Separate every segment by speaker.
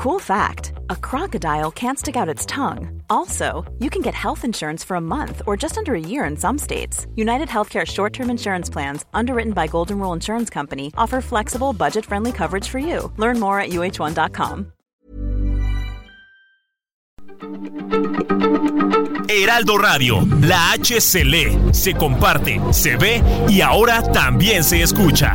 Speaker 1: Cool fact a crocodile can't stick out its tongue. Also, you can get health insurance for a month or just under a year in some states. United Healthcare short term insurance plans, underwritten by Golden Rule Insurance Company, offer flexible, budget friendly coverage for you. Learn more at uh1.com.
Speaker 2: Heraldo Radio, la H se comparte, se ve y ahora también se escucha.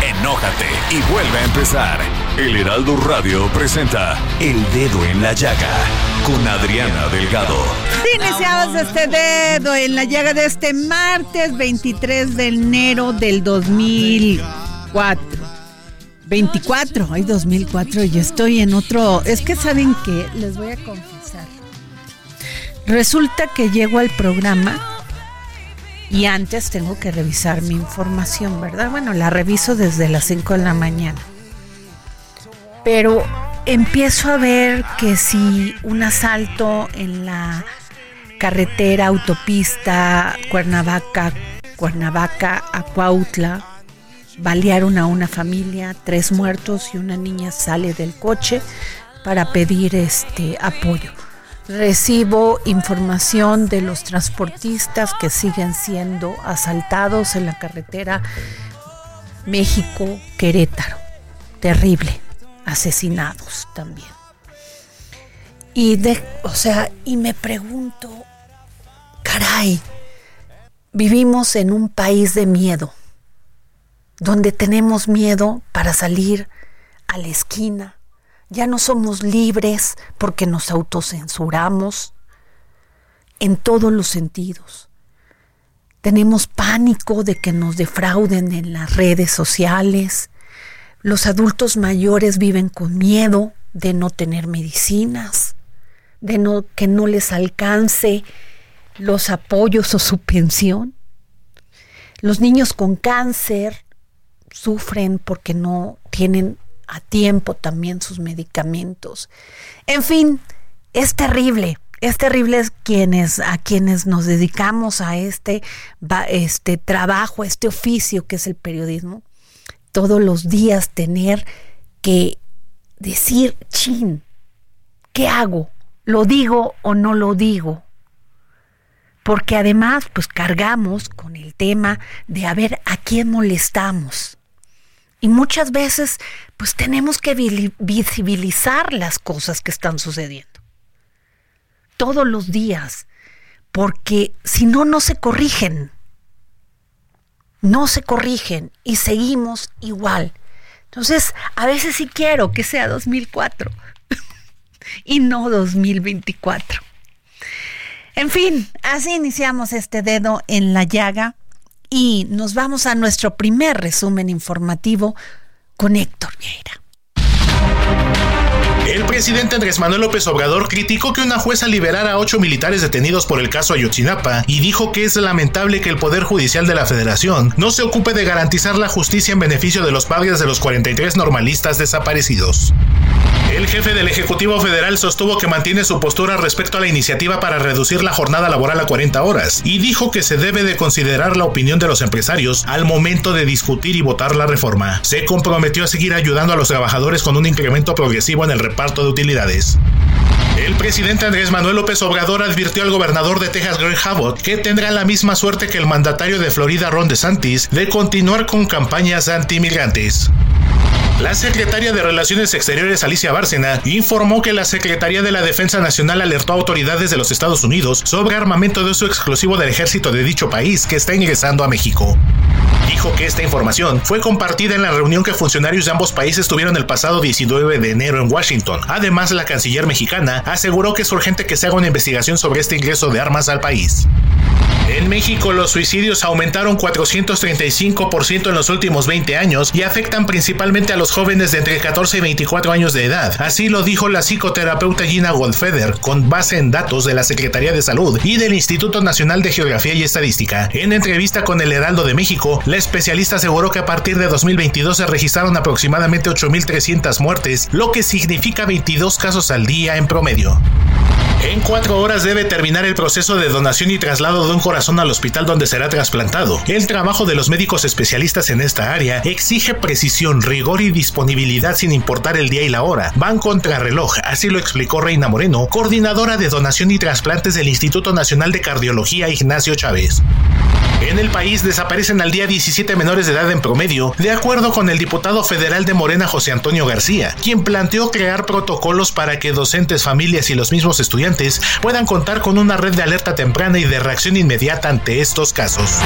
Speaker 3: enójate y vuelve a empezar. El Heraldo Radio presenta El Dedo en la Llaga con Adriana Delgado.
Speaker 4: Iniciamos este dedo en la llaga de este martes 23 de enero del 2004. 24, ay 2004, y estoy en otro, es que saben que les voy a confesar. Resulta que llego al programa y antes tengo que revisar mi información, ¿verdad? Bueno, la reviso desde las 5 de la mañana. Pero empiezo a ver que si un asalto en la carretera, autopista, Cuernavaca, Cuernavaca a Cuautla, balearon a una familia, tres muertos y una niña sale del coche para pedir este apoyo recibo información de los transportistas que siguen siendo asaltados en la carretera México-Querétaro. Terrible. Asesinados también. Y de, o sea, y me pregunto, caray, vivimos en un país de miedo, donde tenemos miedo para salir a la esquina, ya no somos libres porque nos autocensuramos en todos los sentidos. Tenemos pánico de que nos defrauden en las redes sociales. Los adultos mayores viven con miedo de no tener medicinas, de no, que no les alcance los apoyos o su pensión. Los niños con cáncer sufren porque no tienen a tiempo también sus medicamentos. En fin, es terrible. Es terrible quienes, a quienes nos dedicamos a este, este trabajo, a este oficio que es el periodismo, todos los días tener que decir, chin, ¿qué hago? ¿Lo digo o no lo digo? Porque además, pues cargamos con el tema de a ver a quién molestamos. Y muchas veces, pues tenemos que visibilizar las cosas que están sucediendo. Todos los días. Porque si no, no se corrigen. No se corrigen y seguimos igual. Entonces, a veces sí quiero que sea 2004 y no 2024. En fin, así iniciamos este dedo en la llaga y nos vamos a nuestro primer resumen informativo con Héctor Vieira.
Speaker 5: El presidente Andrés Manuel López Obrador criticó que una jueza liberara a ocho militares detenidos por el caso Ayotzinapa y dijo que es lamentable que el Poder Judicial de la Federación no se ocupe de garantizar la justicia en beneficio de los padres de los 43 normalistas desaparecidos. El jefe del Ejecutivo Federal sostuvo que mantiene su postura respecto a la iniciativa para reducir la jornada laboral a 40 horas y dijo que se debe de considerar la opinión de los empresarios al momento de discutir y votar la reforma. Se comprometió a seguir ayudando a los trabajadores con un incremento progresivo en el reparto de utilidades. El presidente Andrés Manuel López Obrador advirtió al gobernador de Texas, Greg Abbott, que tendrá la misma suerte que el mandatario de Florida, Ron DeSantis, de continuar con campañas antimigrantes. La secretaria de Relaciones Exteriores Alicia Bárcena informó que la Secretaría de la Defensa Nacional alertó a autoridades de los Estados Unidos sobre armamento de uso exclusivo del ejército de dicho país que está ingresando a México. Dijo que esta información fue compartida en la reunión que funcionarios de ambos países tuvieron el pasado 19 de enero en Washington. Además, la canciller mexicana aseguró que es urgente que se haga una investigación sobre este ingreso de armas al país. En México los suicidios aumentaron 435% en los últimos 20 años y afectan principalmente a los jóvenes de entre 14 y 24 años de edad. Así lo dijo la psicoterapeuta Gina Goldfeder con base en datos de la Secretaría de Salud y del Instituto Nacional de Geografía y Estadística. En entrevista con el Heraldo de México, la especialista aseguró que a partir de 2022 se registraron aproximadamente 8.300 muertes, lo que significa 22 casos al día en promedio. En cuatro horas debe terminar el proceso de donación y traslado de un corazón al hospital donde será trasplantado. El trabajo de los médicos especialistas en esta área exige precisión, rigor y disponibilidad sin importar el día y la hora. Van contra reloj, así lo explicó Reina Moreno, coordinadora de donación y trasplantes del Instituto Nacional de Cardiología Ignacio Chávez. En el país desaparecen al día 17 menores de edad en promedio, de acuerdo con el diputado federal de Morena José Antonio García, quien planteó crear protocolos para que docentes, familias y los mismos estudiantes puedan contar con una red de alerta temprana y de reacción inmediata ante estos casos.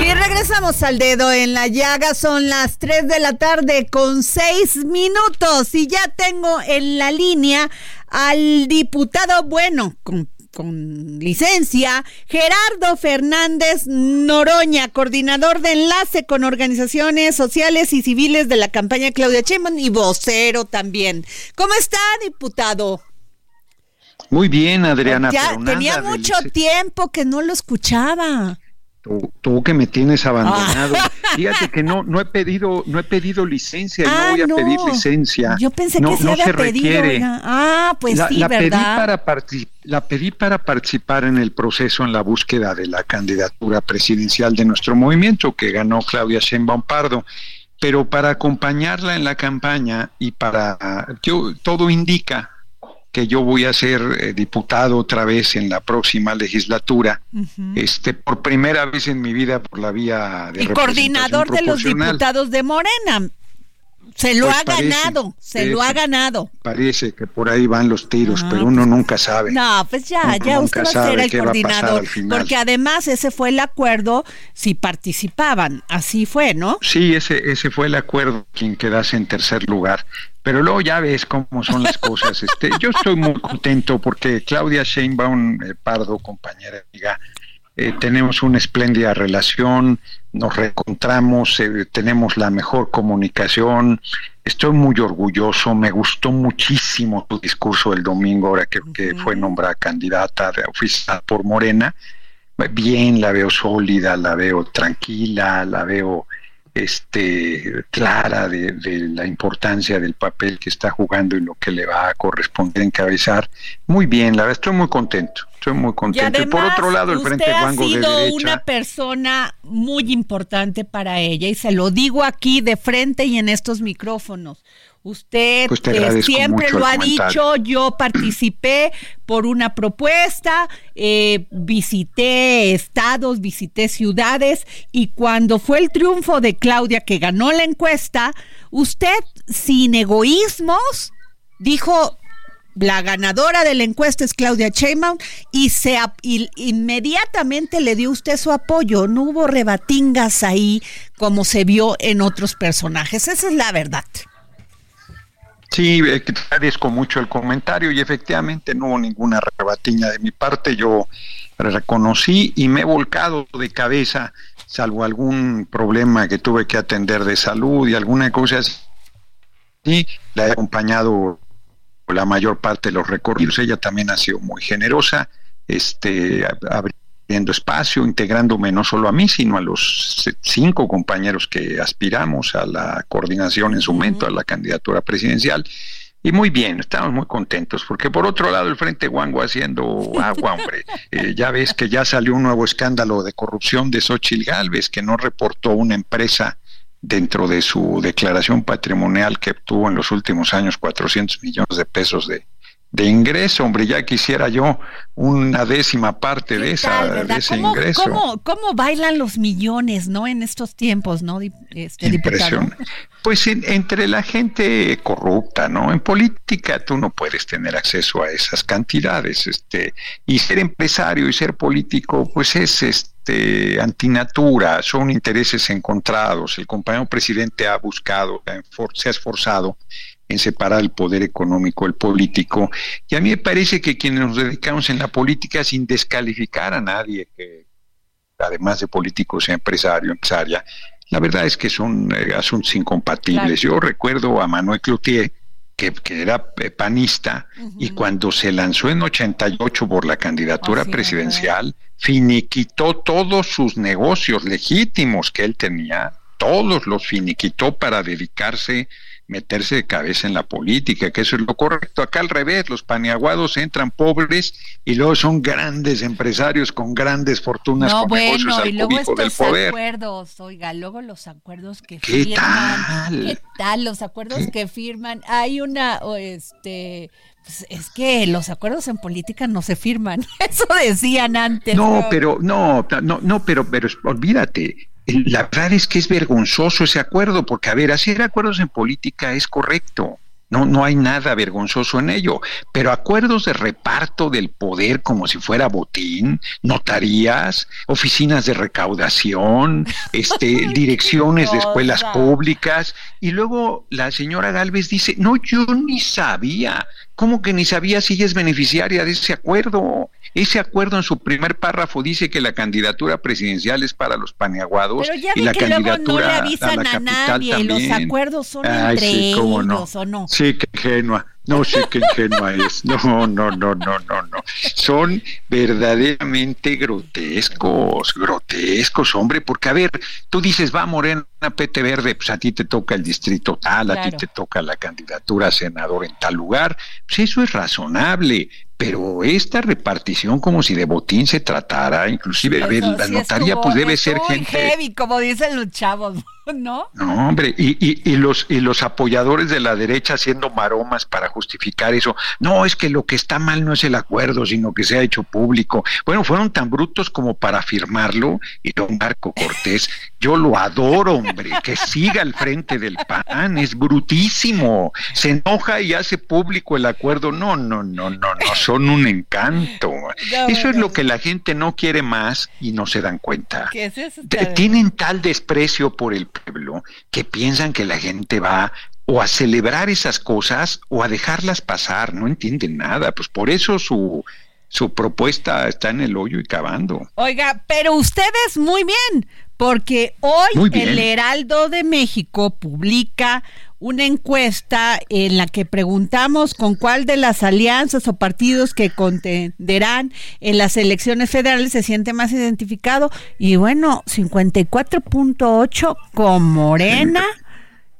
Speaker 4: Y regresamos al dedo en la llaga, son las 3 de la tarde con 6 minutos y ya tengo en la línea al diputado, bueno, con con licencia, Gerardo Fernández Noroña, coordinador de enlace con organizaciones sociales y civiles de la campaña Claudia Sheinbaum y vocero también. ¿Cómo está, diputado?
Speaker 6: Muy bien, Adriana.
Speaker 4: Ya tenía mucho tiempo que no lo escuchaba.
Speaker 6: Tú, que me tienes abandonado. Ah. Fíjate que no, no he pedido, no he pedido licencia, no ah, voy a pedir licencia.
Speaker 4: Yo pensé que se, había pedido. Ah, pues sí,
Speaker 6: la
Speaker 4: ¿verdad?
Speaker 6: Pedí para la pedí para participar en el proceso en la búsqueda de la candidatura presidencial de nuestro movimiento, que ganó Claudia Sheinbaum Pardo. Pero para acompañarla en la campaña y para yo todo indica que yo voy a ser eh, diputado otra vez en la próxima legislatura, este por primera vez en mi vida por la vía de
Speaker 4: y coordinador de los diputados de Morena. Se lo pues ha ganado, se lo ha ganado.
Speaker 6: Parece que por ahí van los tiros, ah, pero uno pues nunca sabe.
Speaker 4: No, pues ya, ya usted va a ser el coordinador. Porque además ese fue el acuerdo si participaban, así fue, ¿no?
Speaker 6: Sí, ese, ese fue el acuerdo, quien quedase en tercer lugar. Pero luego ya ves cómo son las cosas. Este, yo estoy muy contento porque Claudia Sheinbaum, eh, Pardo, compañera amiga, eh, tenemos una espléndida relación, nos reencontramos, eh, tenemos la mejor comunicación. Estoy muy orgulloso, me gustó muchísimo tu discurso el domingo, ahora que, fue nombrada candidata de oficial por Morena. Bien, la veo sólida, la veo tranquila, la veo este, clara de, la importancia del papel que está jugando y lo que le va a corresponder encabezar. Muy bien, la verdad, estoy muy contento, estoy muy contento.
Speaker 4: Y, por otro lado, el Frente ha sido una persona muy importante para ella y se lo digo aquí de frente y en estos micrófonos. Usted pues siempre lo ha dicho, yo participé por una propuesta, eh, visité estados, visité ciudades y cuando fue el triunfo de Claudia que ganó la encuesta, usted sin egoísmos dijo, la ganadora de la encuesta es Claudia Sheinbaum y se inmediatamente le dio usted su apoyo. No hubo rebatingas ahí como se vio en otros personajes. Esa es la verdad.
Speaker 6: Sí, eh, agradezco mucho el comentario y efectivamente no hubo ninguna rebatiña de mi parte. Yo reconocí y me he volcado de cabeza, salvo algún problema que tuve que atender de salud y alguna cosa así. Y la he acompañado la mayor parte de los recorridos. Ella también ha sido muy generosa, este, abriendo espacio, integrándome no solo a mí, sino a los cinco compañeros que aspiramos a la coordinación en su momento, a la candidatura presidencial. Y muy bien, estamos muy contentos, porque por otro lado el Frente Guango haciendo agua, hombre. Eh, ya ves que ya salió un nuevo escándalo de corrupción de Xochitl Galvez, que no reportó una empresa dentro de su declaración patrimonial que obtuvo en los últimos años 400 millones de pesos de, de ingreso, hombre, ya quisiera yo una décima parte de, esa, de ese ingreso.
Speaker 4: ¿cómo, bailan los millones, no? En estos tiempos, ¿no? Este,
Speaker 6: Impresión. Pues entre la gente corrupta, ¿no? En política tú no puedes tener acceso a esas cantidades, este, y ser empresario y ser político, pues es este antinatura, son intereses encontrados. El compañero presidente ha buscado, se ha esforzado en separar el poder económico, el político. Y a mí me parece que quienes nos dedicamos en la política sin descalificar a nadie que, además de políticos y empresario, empresaria, la verdad es que son eh, asuntos incompatibles. Yo recuerdo a Manuel Cloutier, que, era eh, panista, y cuando se lanzó en 88 por la candidatura presidencial, finiquitó todos sus negocios legítimos que él tenía, todos los finiquitó para dedicarse meterse de cabeza en la política, que eso es lo correcto. Acá al revés, los paneaguados entran pobres y luego son grandes empresarios con grandes fortunas
Speaker 4: no, bueno, y luego estos acuerdos, oiga, luego los acuerdos que
Speaker 6: ¿Qué
Speaker 4: firman.
Speaker 6: Tal?
Speaker 4: ¿Qué tal? Los acuerdos que firman. Hay una, este, pues es que los acuerdos en política no se firman. Eso decían antes.
Speaker 6: No, pero no, no, no, pero, pero olvídate la verdad es que es vergonzoso ese acuerdo, porque, a ver, hacer acuerdos en política es correcto. No, no hay nada vergonzoso en ello, pero acuerdos de reparto del poder como si fuera botín, notarías, oficinas de recaudación, este, direcciones de escuelas públicas, y luego la señora Galvez dice, no, yo ni sabía, ¿cómo que ni sabía si ella es beneficiaria de ese acuerdo? Ese acuerdo en su primer párrafo dice que la candidatura presidencial es para los paneaguados y la candidatura
Speaker 4: no le avisan a, nadie, los acuerdos son entre ellos, ¿o no?
Speaker 6: Sí, qué ingenua. No sé qué ingenua es. No, no, no, no, no, no. Son verdaderamente grotescos, grotescos, hombre, porque a ver, tú dices, va Morena, Pete Verde, pues a ti te toca el distrito tal, a ti te toca la candidatura a senador en tal lugar. Pues eso es razonable, pero esta repartición como si de botín se tratara, inclusive a ver, la notaría pues debe ser gente
Speaker 4: heavy, como dicen los chavos, ¿no?
Speaker 6: No, hombre, y, y, y, los y los apoyadores de la derecha haciendo maromas para justificar eso. No, es que lo que está mal no es el acuerdo, sino que se ha hecho público. Bueno, fueron tan brutos como para firmarlo y don Marco Cortés, yo lo adoro, hombre, que siga al frente del PAN, es brutísimo. Se enoja y hace público el acuerdo. No, no, no, no, no son un encanto. eso es lo que la gente no quiere más y no se dan cuenta. Tienen tal desprecio por el pueblo que piensan que la gente va o a celebrar esas cosas o a dejarlas pasar, no entienden nada, pues por eso su su propuesta está en el hoyo y cavando.
Speaker 4: Oiga, pero ustedes muy bien, porque hoy el Heraldo de México publica una encuesta en la que preguntamos con cuál de las alianzas o partidos que contenderán en las elecciones federales se siente más identificado. Y bueno, 54.8 con Morena,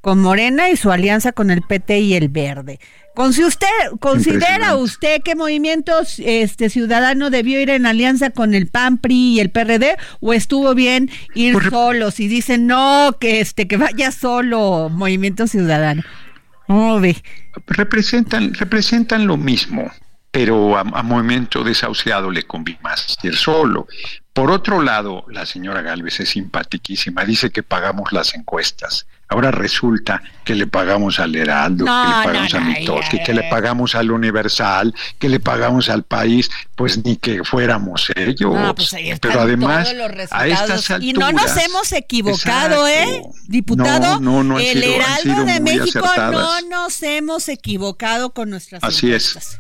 Speaker 4: con Morena y su alianza con el PT y el Verde. Con si usted considera usted que Movimientos este Ciudadano debió ir en alianza con el PAN, PRI y el PRD o estuvo bien ir solos y dicen no que este que vaya solo Movimiento Ciudadano. ¿Cómo ve?
Speaker 6: Representan representan lo mismo, pero a, Movimiento Desahuciado le conviene más ir solo. Por otro lado, la señora Galvez es simpaticísima, dice que pagamos las encuestas. Ahora resulta que le pagamos al Heraldo, que le pagamos a Mitoski, que le pagamos al Universal, que le pagamos al país, pues ni que fuéramos ellos.
Speaker 4: Pues Pero además, a estas alturas, y no nos hemos equivocado, ¿eh, diputado? El Heraldo de México no nos hemos equivocado con nuestras
Speaker 6: Así es.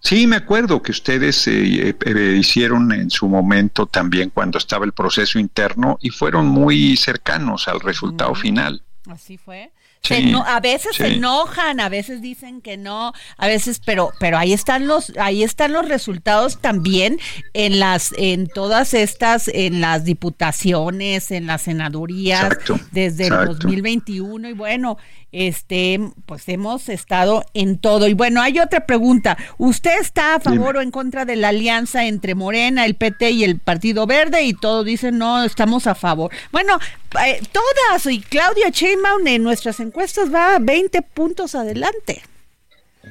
Speaker 6: Sí, me acuerdo que ustedes eh, eh, hicieron en su momento también cuando estaba el proceso interno y fueron muy cercanos al resultado final.
Speaker 4: Así fue. A veces se enojan, a veces dicen que no, a veces, pero, pero ahí están los, ahí están los resultados también en las, en todas estas, en las diputaciones, en las senadurías, desde el 2021 y bueno, este, pues hemos estado en todo. Y bueno, hay otra pregunta. ¿Usted está a favor o en contra de la alianza entre Morena, el PT y el Partido Verde? Y todos dicen, no, estamos a favor. Bueno, eh, todas, y Claudia Sheinbaum en nuestras encuestas va 20 puntos adelante.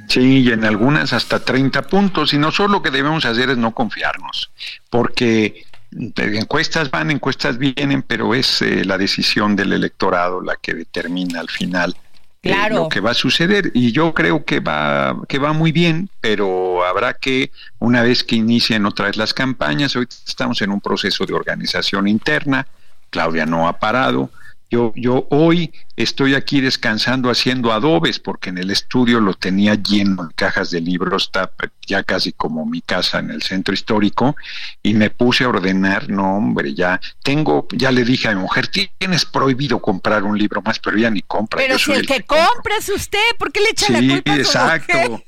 Speaker 6: Sí, y en algunas hasta 30 puntos. Y nosotros lo que debemos hacer es no confiarnos, porque encuestas van, encuestas vienen, pero es eh, la decisión del electorado la que determina al final eh, lo que va a suceder. Y yo creo que va que va muy bien pero habrá que una vez que inicien otra vez las campañas hoy estamos en un proceso de organización interna Claudia no ha parado Yo, yo hoy estoy aquí descansando haciendo adobes porque en el estudio lo tenía lleno de cajas de libros, está ya casi como mi casa en el centro histórico y me puse a ordenar, no hombre, ya tengo, ya le dije a mi mujer, tienes prohibido comprar un libro más, pero ya ni compra.
Speaker 4: Pero si el, que, compra es usted, ¿por qué le echa la culpa su
Speaker 6: exacto.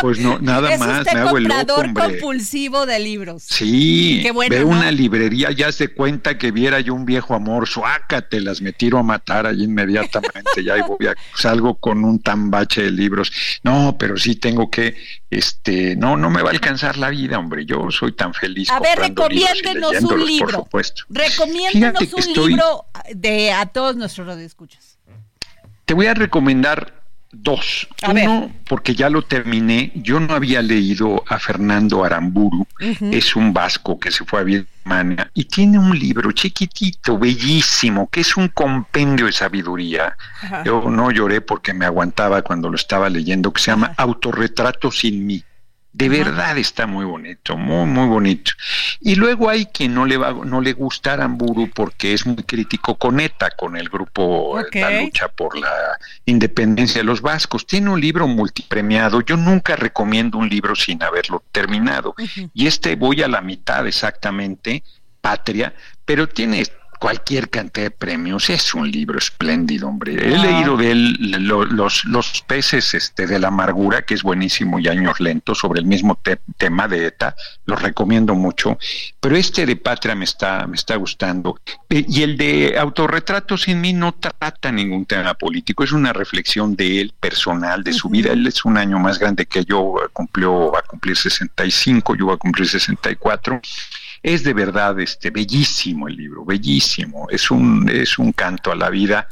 Speaker 6: Pues no, nada más, me hago el loco,
Speaker 4: compulsivo de libros.
Speaker 6: Sí, Qué bueno, ve una librería, ya se cuenta que viera yo un viejo amor, suácatelas, me tiro a matar allí inmediatamente, ya voy a, salgo con un tambache de libros. No, pero sí tengo que, este, no, no me va a alcanzar la vida, hombre, yo soy tan feliz.
Speaker 4: A ver, recomiéndenos un libro. Por Recomiéndenos un libro de a todos nuestros radioescuchas.
Speaker 6: Te voy a recomendar Dos. Uno, porque ya lo terminé, yo no había leído a Fernando Aramburu, es un vasco que se fue a Birmania y tiene un libro chiquitito, bellísimo, que es un compendio de sabiduría. Yo no lloré porque me aguantaba cuando lo estaba leyendo, que se llama Autorretrato sin mí. De verdad está muy bonito, muy, muy bonito. Y luego hay quien no le va, no le gusta Aramburu porque es muy crítico con ETA, con el grupo La lucha por la independencia de los vascos. Tiene un libro multipremiado. Yo nunca recomiendo un libro sin haberlo terminado. Y este voy a la mitad exactamente, Patria, pero tiene cualquier cantidad de premios. Es un libro espléndido, hombre. He leído de él los, los peces este, de la amargura, que es buenísimo, y años lentos, sobre el mismo tema de ETA. Lo recomiendo mucho. Pero este de Patria me está, me está gustando. Eh, y el de Autorretrato sin mí no trata ningún tema político. Es una reflexión de él personal, de su vida. Él es un año más grande que yo, cumplió, va a cumplir 65, yo voy a cumplir 64 es de verdad este bellísimo el libro, bellísimo. Es un, es un canto a la vida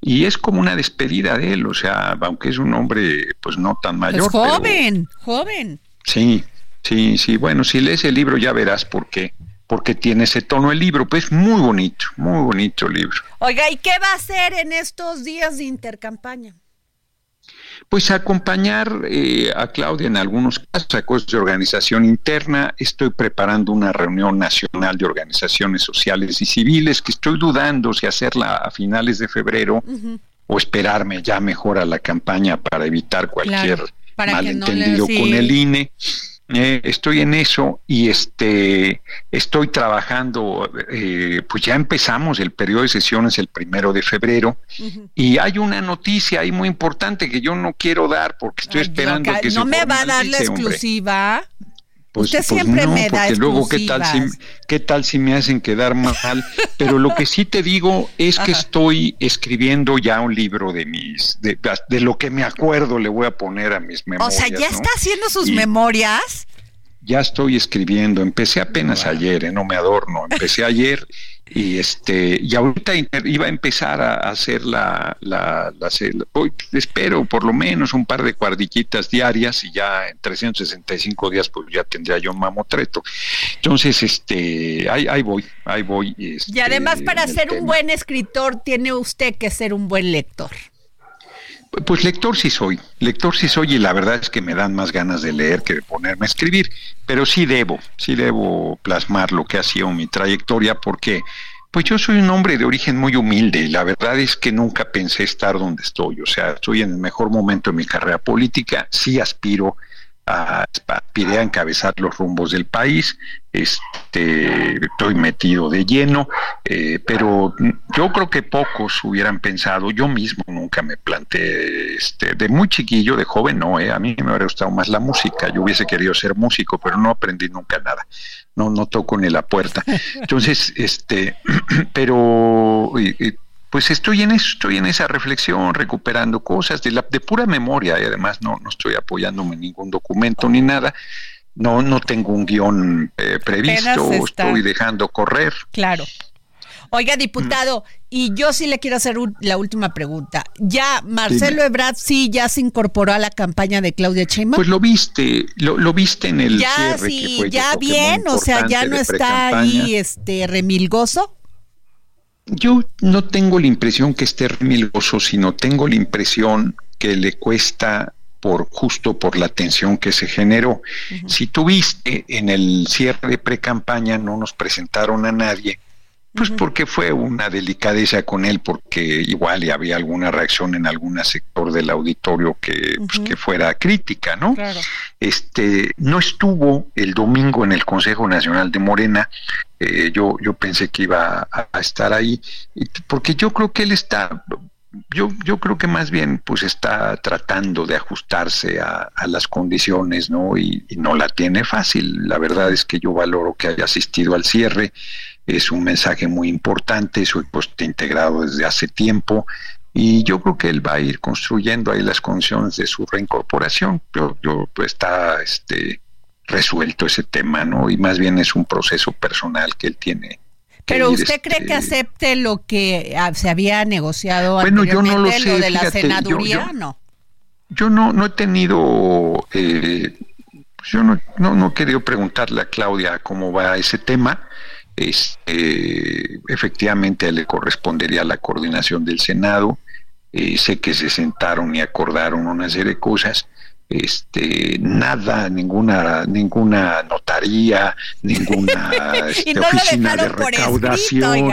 Speaker 6: y es como una despedida de él, o sea, aunque es un hombre pues no tan mayor. Es
Speaker 4: joven, joven.
Speaker 6: Sí, sí, sí. Bueno, si lees el libro ya verás por qué. Porque tiene ese tono el libro, pues muy bonito, muy bonito el libro.
Speaker 4: Oiga, ¿y qué va a hacer en estos días de intercampaña?
Speaker 6: Pues acompañar eh, a Claudia en algunos casos, a cosas de organización interna. Estoy preparando una reunión nacional de organizaciones sociales y civiles que estoy dudando si hacerla a finales de febrero o esperarme ya mejor a la campaña para evitar cualquier malentendido con el INE. Eh, estoy en eso y este estoy trabajando, eh, pues ya empezamos el periodo de sesiones el primero de febrero y hay una noticia ahí muy importante que yo no quiero dar porque estoy esperando que,
Speaker 4: no me va a dar la exclusiva. Pues, Usted pues siempre me da porque luego
Speaker 6: qué tal si qué tal si me hacen quedar mal, pero lo que sí te digo es que estoy escribiendo ya un libro de mis de, lo que me acuerdo le voy a poner a mis memorias.
Speaker 4: O sea, ya está haciendo sus memorias.
Speaker 6: Ya estoy escribiendo, empecé apenas ayer, ¿eh? no me adorno, empecé ayer y este y ahorita iba a empezar a hacer la, la, hoy espero por lo menos un par de cuardillitas diarias y ya en 365 días pues ya tendría yo un mamotreto. Entonces este ahí, ahí voy ahí voy
Speaker 4: este, y además para ser un buen escritor tiene usted que ser un buen lector
Speaker 6: pues lector sí soy, lector sí soy y la verdad es que me dan más ganas de leer que de ponerme a escribir, pero sí debo, sí debo plasmar lo que ha sido mi trayectoria porque pues yo soy un hombre de origen muy humilde y la verdad es que nunca pensé estar donde estoy, o sea, estoy en el mejor momento de mi carrera política, sí aspiro a, aspiré a encabezar los rumbos del país, este, estoy metido de lleno, eh, pero yo creo que pocos hubieran pensado, yo mismo nunca me planteé, este, de muy chiquillo, de joven, no, eh, a mí me hubiera gustado más la música, yo hubiese querido ser músico, pero no aprendí nunca nada, no, no toco ni la puerta. Entonces, este, pero pues estoy en eso, estoy en esa reflexión, recuperando cosas de, la, de pura memoria y además no, no estoy apoyándome en ningún documento ni nada. No, no tengo un guion eh, previsto, estoy dejando correr.
Speaker 4: Claro. Oiga, diputado, y yo sí le quiero hacer la última pregunta. ¿Ya Marcelo Ebrard sí ya se incorporó a la campaña de Claudia Sheinbaum?
Speaker 6: Pues lo viste, lo, viste en el
Speaker 4: ya sí, ya bien, o sea, ya no está ahí este remilgoso.
Speaker 6: Yo no tengo la impresión que esté remilgoso, sino tengo la impresión que le cuesta por justo por la tensión que se generó. Si tuviste en el cierre de pre-campaña no nos presentaron a nadie Pues porque fue una delicadeza con él, porque igual y había alguna reacción en algún sector del auditorio que, pues, que fuera crítica, ¿no? Este, no estuvo el domingo en el Consejo Nacional de Morena, eh, yo, yo pensé que iba a, estar ahí, porque yo creo que él está yo, yo creo que más bien pues está tratando de ajustarse a, las condiciones, ¿no? Y, no la tiene fácil. La verdad es que yo valoro que haya asistido al cierre es un mensaje muy importante, soy pues integrado desde hace tiempo y yo creo que él va a ir construyendo ahí las condiciones de su reincorporación. Yo, yo pues, está este resuelto ese tema, ¿no? Y más bien es un proceso personal que él tiene.
Speaker 4: Pero usted cree que este, acepte lo que ah, se había negociado
Speaker 6: bueno, yo no lo, sé,
Speaker 4: de la senaduría,
Speaker 6: yo,
Speaker 4: ¿no?
Speaker 6: Yo no, no he tenido, eh, yo no, no, no he querido preguntarle a Claudia cómo va ese tema este, efectivamente le correspondería la coordinación del Senado. Eh, sé que se sentaron y acordaron una serie de cosas este nada ninguna ninguna notaría ninguna este, oficina de recaudación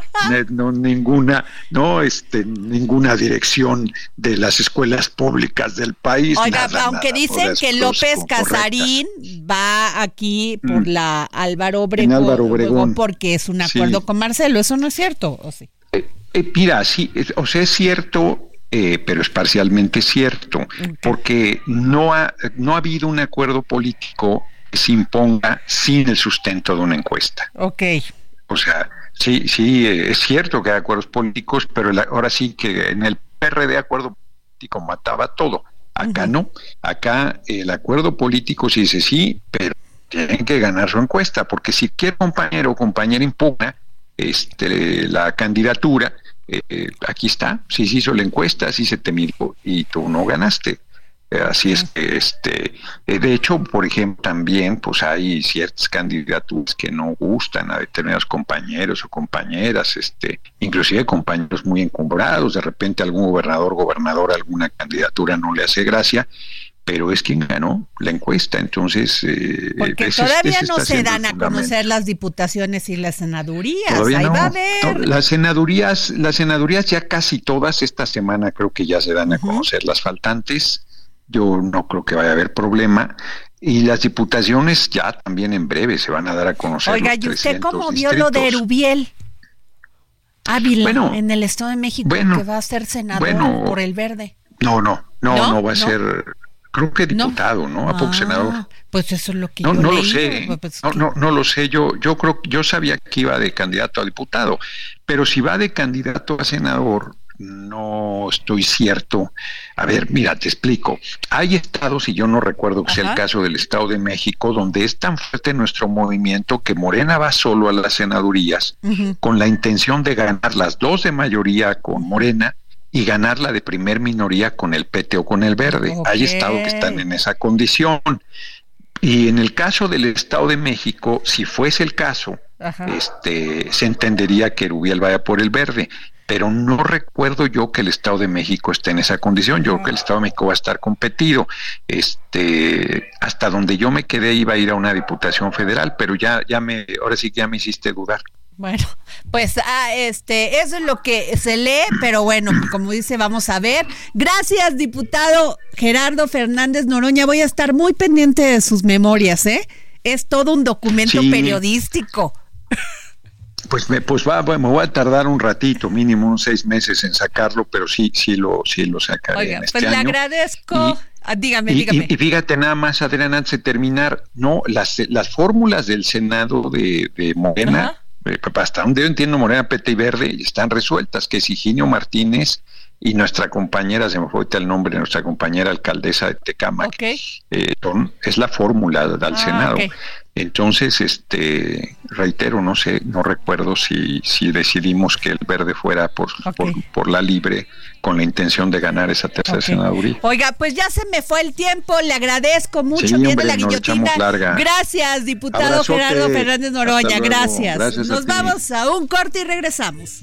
Speaker 6: no, ninguna no este ninguna dirección de las escuelas públicas del país
Speaker 4: Oiga, aunque dicen que López Casarín va aquí por mm. la Álvaro Obregón, porque es un acuerdo con Marcelo eso no es cierto ¿o sí?
Speaker 6: Eh, eh, mira sí o sea es cierto eh, pero es parcialmente cierto, porque no ha, no ha habido un acuerdo político que se imponga sin el sustento de una encuesta.
Speaker 4: Ok.
Speaker 6: O sea, sí, sí, eh, es cierto que hay acuerdos políticos, pero ahora sí que en el PRD acuerdo político mataba todo. Acá no, acá el acuerdo político sí dice sí, pero tienen que ganar su encuesta, porque si cualquier compañero o compañera impugna este, la candidatura, eh, aquí está, si se hizo la encuesta, así se te miró y tú no ganaste. Eh, así es que, este, eh, de hecho, por ejemplo, también, pues hay ciertas candidaturas que no gustan a determinados compañeros o compañeras, este, inclusive compañeros muy encumbrados, de repente algún gobernador, gobernador, alguna candidatura no le hace gracia pero es quien ganó la encuesta, entonces...
Speaker 4: Eh, Porque todavía no se dan a conocer las diputaciones y las senadurías, ahí va a haber...
Speaker 6: las senadurías, las senadurías ya casi todas esta semana creo que ya se dan a conocer las faltantes, yo no creo que vaya a haber problema, y las diputaciones ya también en breve se van a dar a conocer.
Speaker 4: Oiga, ¿y usted cómo vio lo de Erubiel? Ávila, en el Estado de México, que va a ser senador por el verde.
Speaker 6: No, no, no, no, va a ser creo que diputado, ¿no? ¿A poco senador? Ah,
Speaker 4: pues eso es lo que
Speaker 6: no,
Speaker 4: yo
Speaker 6: no lo sé, pues, pues, no, no, no lo sé. Yo, yo creo, yo sabía que iba de candidato a diputado, pero si va de candidato a senador, no estoy cierto. A ver, mira, te explico. Hay estados, y yo no recuerdo que sea el caso del Estado de México, donde es tan fuerte nuestro movimiento que Morena va solo a las senadurías con la intención de ganar las dos de mayoría con Morena y ganarla de primer minoría con el PT o con el verde. Hay estados que están en esa condición. Y en el caso del Estado de México, si fuese el caso, este, se entendería que Rubiel vaya por el verde. Pero no recuerdo yo que el Estado de México esté en esa condición. Yo creo que el Estado de México va a estar competido. Este, hasta donde yo me quedé iba a ir a una diputación federal, pero ya, ya me, ahora sí que ya me hiciste dudar.
Speaker 4: Bueno, pues ah, este, eso es lo que se lee, pero bueno, como dice, vamos a ver. Gracias, diputado Gerardo Fernández Noroña. Voy a estar muy pendiente de sus memorias, ¿eh? Es todo un documento periodístico.
Speaker 6: Pues me, pues va, me voy a tardar un ratito, mínimo unos seis meses en sacarlo, pero sí, sí lo, sí lo sacaré. Oiga,
Speaker 4: este pues le agradezco. Ah, dígame, dígame.
Speaker 6: Y, fíjate nada más, Adriana, antes de terminar, no, las, las fórmulas del Senado de, de Morena hasta donde yo entiendo, Morena, Peta y Verde están resueltas, que es Higinio Martínez y nuestra compañera, se me fue el nombre, nuestra compañera alcaldesa de Tecámac, eh, es la fórmula del ah, Senado. Entonces, este, reitero, no sé, no recuerdo si, si decidimos que el verde fuera por, por, la libre con la intención de ganar esa tercera senaduría.
Speaker 4: Oiga, pues ya se me fue el tiempo, le agradezco mucho, tiene la guillotina. Gracias, diputado Gerardo Fernández Noroña, gracias. Nos vamos a un corte y regresamos.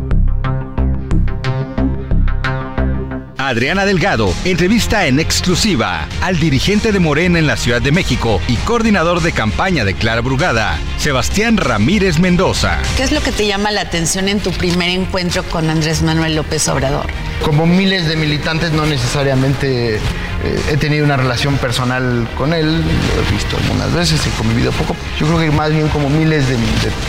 Speaker 7: Adriana Delgado entrevista en exclusiva al dirigente de Morena en la Ciudad de México y coordinador de campaña de Clara Brugada, Sebastián Ramírez Mendoza.
Speaker 8: ¿Qué es lo que te llama la atención en tu primer encuentro con Andrés Manuel López Obrador?
Speaker 9: Como miles de militantes, no necesariamente he tenido una relación personal con él, lo he visto algunas veces, he convivido poco. Yo creo que más bien como miles de,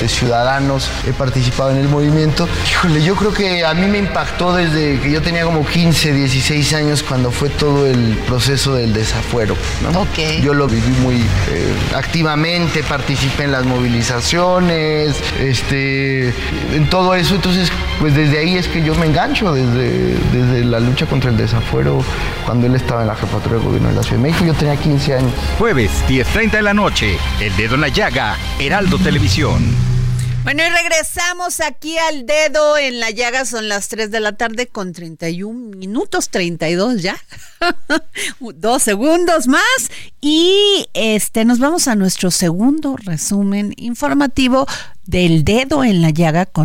Speaker 9: de ciudadanos he participado en el movimiento. Híjole, yo creo que a mí me impactó desde que yo tenía como 15, 16 años cuando fue todo el proceso del desafuero. ¿no? Yo lo viví muy eh, activamente, participé en las movilizaciones, este, en todo eso. Entonces, pues desde ahí es que yo me engancho, desde, desde la lucha contra el desafuero, cuando él estaba en la jefatura de gobierno de la Ciudad de México, yo tenía 15 años.
Speaker 7: Jueves, 10.30 de la noche, El Dedo en la Llaga, Heraldo Televisión.
Speaker 4: Bueno, y regresamos aquí al dedo en la llaga, son las 3 de la tarde con 31 minutos, 32 ya, dos segundos más y este nos vamos a nuestro segundo resumen informativo del dedo en la llaga con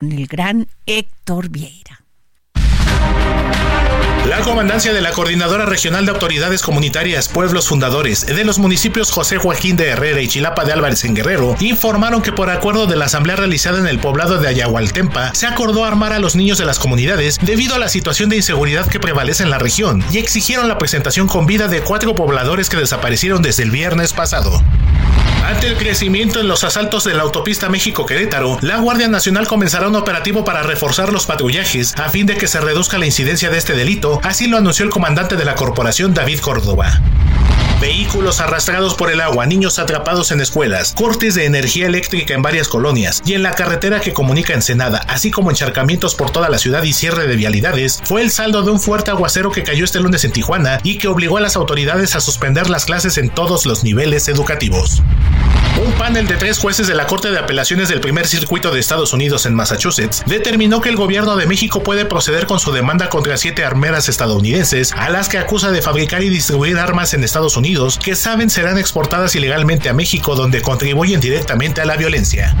Speaker 4: El gran Héctor Vieira.
Speaker 5: La comandancia de la Coordinadora Regional de Autoridades Comunitarias Pueblos Fundadores de los municipios José Joaquín de Herrera y Chilapa de Álvarez en Guerrero informaron que por acuerdo de la asamblea realizada en el poblado de Ayahualtempa se acordó armar a los niños de las comunidades debido a la situación de inseguridad que prevalece en la región y exigieron la presentación con vida de cuatro pobladores que desaparecieron desde el viernes pasado. Ante el crecimiento en los asaltos de la autopista México-Querétaro, la Guardia Nacional comenzará un operativo para reforzar los patrullajes a fin de que se reduzca la incidencia de este delito, así lo anunció el comandante de la corporación David Córdoba. Vehículos arrastrados por el agua, niños atrapados en escuelas, cortes de energía eléctrica en varias colonias y en la carretera que comunica Ensenada, así como encharcamientos por toda la ciudad y cierre de vialidades, fue el saldo de un fuerte aguacero que cayó este lunes en Tijuana y que obligó a las autoridades a suspender las clases en todos los niveles educativos. Un panel de tres jueces de la Corte de Apelaciones del primer circuito de Estados Unidos en Massachusetts determinó que el gobierno de México puede proceder con su demanda contra siete armeras estadounidenses, a las que acusa de fabricar y distribuir armas en Estados Unidos que saben serán exportadas ilegalmente a México donde contribuyen directamente a la violencia.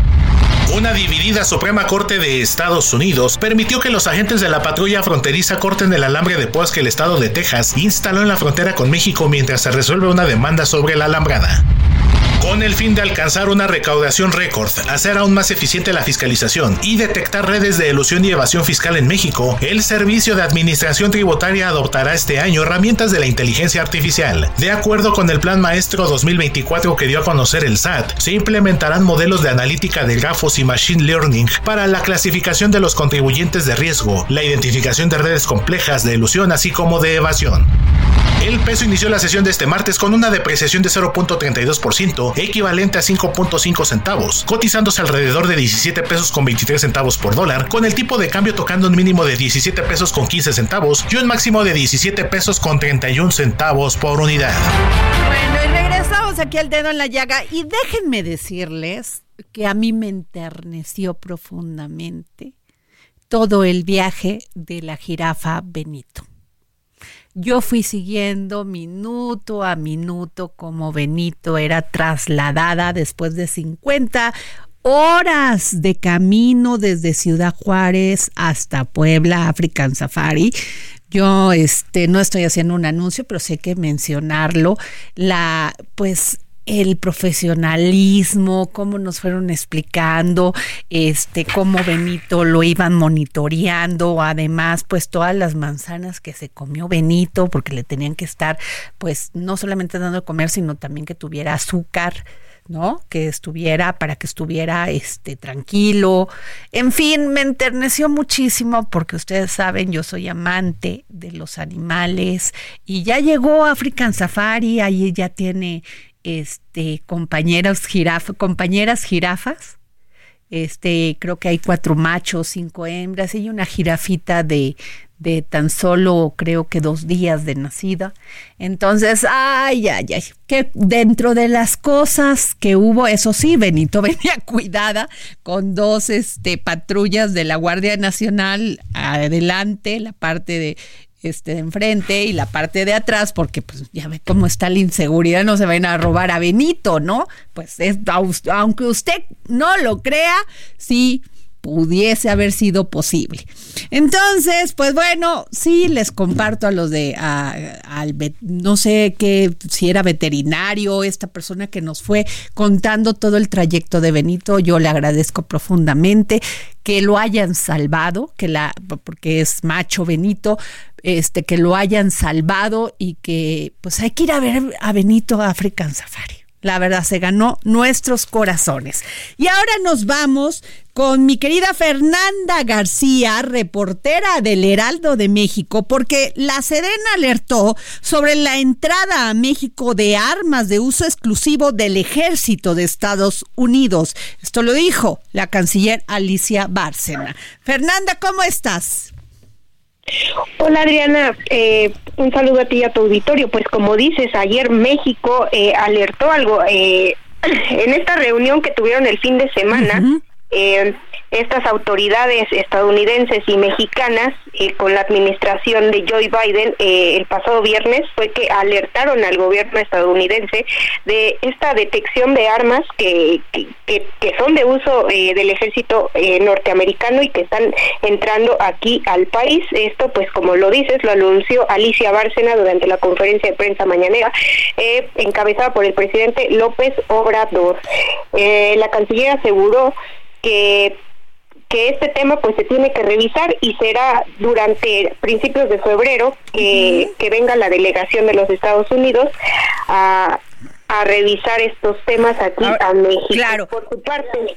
Speaker 5: Una dividida Suprema Corte de Estados Unidos permitió que los agentes de la patrulla fronteriza corten el alambre de púas que el estado de Texas instaló en la frontera con México mientras se resuelve una demanda sobre la alambrada. Con el fin de alcanzar una recaudación récord, hacer aún más eficiente la fiscalización y detectar redes de elusión y evasión fiscal en México, el Servicio de Administración Tributaria adoptará este año herramientas de la inteligencia artificial. De acuerdo con el Plan Maestro 2024 que dio a conocer el SAT, se implementarán modelos de analítica de grafos y machine learning para la clasificación de los contribuyentes de riesgo, la identificación de redes complejas de elusión así como de evasión. El peso inició la sesión de este martes con una depreciación de 0.32%, equivalente a 5.5 centavos, cotizándose alrededor de 17 pesos con 23 centavos por dólar, con el tipo de cambio tocando un mínimo de 17 pesos con 15 centavos y un máximo de 17 pesos con 31 centavos por unidad.
Speaker 4: Bueno, y regresamos aquí al dedo en la llaga y déjenme decirles que a mí me enterneció profundamente todo el viaje de la jirafa Benito yo fui siguiendo minuto a minuto como Benito era trasladada después de 50 horas de camino desde Ciudad Juárez hasta Puebla, African Safari. Yo este no estoy haciendo un anuncio, pero sé que mencionarlo, la pues el profesionalismo, cómo nos fueron explicando, este, cómo Benito lo iban monitoreando, además, pues todas las manzanas que se comió Benito, porque le tenían que estar, pues, no solamente dando de comer, sino también que tuviera azúcar. ¿no? Que estuviera, para que estuviera este, tranquilo. En fin, me enterneció muchísimo porque ustedes saben, yo soy amante de los animales y ya llegó African Safari, ahí ya tiene este, compañeros compañeras jirafas. Este, creo que hay cuatro machos, cinco hembras y una jirafita de, de tan solo creo que dos días de nacida. Entonces, ay, ay, ay, que dentro de las cosas que hubo, eso sí, Benito venía cuidada con dos este, patrullas de la Guardia Nacional adelante, la parte de este, de enfrente y la parte de atrás, porque pues ya ve cómo está la inseguridad, no se vayan a robar a Benito, ¿no? Pues es, aunque usted no lo crea, sí pudiese haber sido posible. Entonces, pues bueno, sí les comparto a los de, al, no sé qué, si era veterinario, esta persona que nos fue contando todo el trayecto de Benito, yo le agradezco profundamente que lo hayan salvado, que la, porque es macho Benito, este, que lo hayan salvado y que pues hay que ir a ver a Benito a African Safari. La verdad, se ganó nuestros corazones. Y ahora nos vamos con mi querida Fernanda García, reportera del Heraldo de México, porque la Serena alertó sobre la entrada a México de armas de uso exclusivo del ejército de Estados Unidos. Esto lo dijo la canciller Alicia Bárcena. Fernanda, ¿cómo estás?
Speaker 10: Hola Adriana, eh, un saludo a ti y a tu auditorio. Pues como dices, ayer México eh, alertó algo eh, en esta reunión que tuvieron el fin de semana estas autoridades estadounidenses y mexicanas eh, con la administración de Joe Biden eh, el pasado viernes fue que alertaron al gobierno estadounidense de esta detección de armas que, que, son de uso eh, del ejército norteamericano y que están entrando aquí al país. Esto, pues como lo dices, lo anunció Alicia Bárcena durante la conferencia de prensa mañanera encabezada por el presidente López Obrador. la canciller aseguró que que este tema pues se tiene que revisar y será durante principios de febrero que, que venga la delegación de los Estados Unidos a a revisar estos temas aquí a México.
Speaker 4: Claro.
Speaker 10: Por su parte,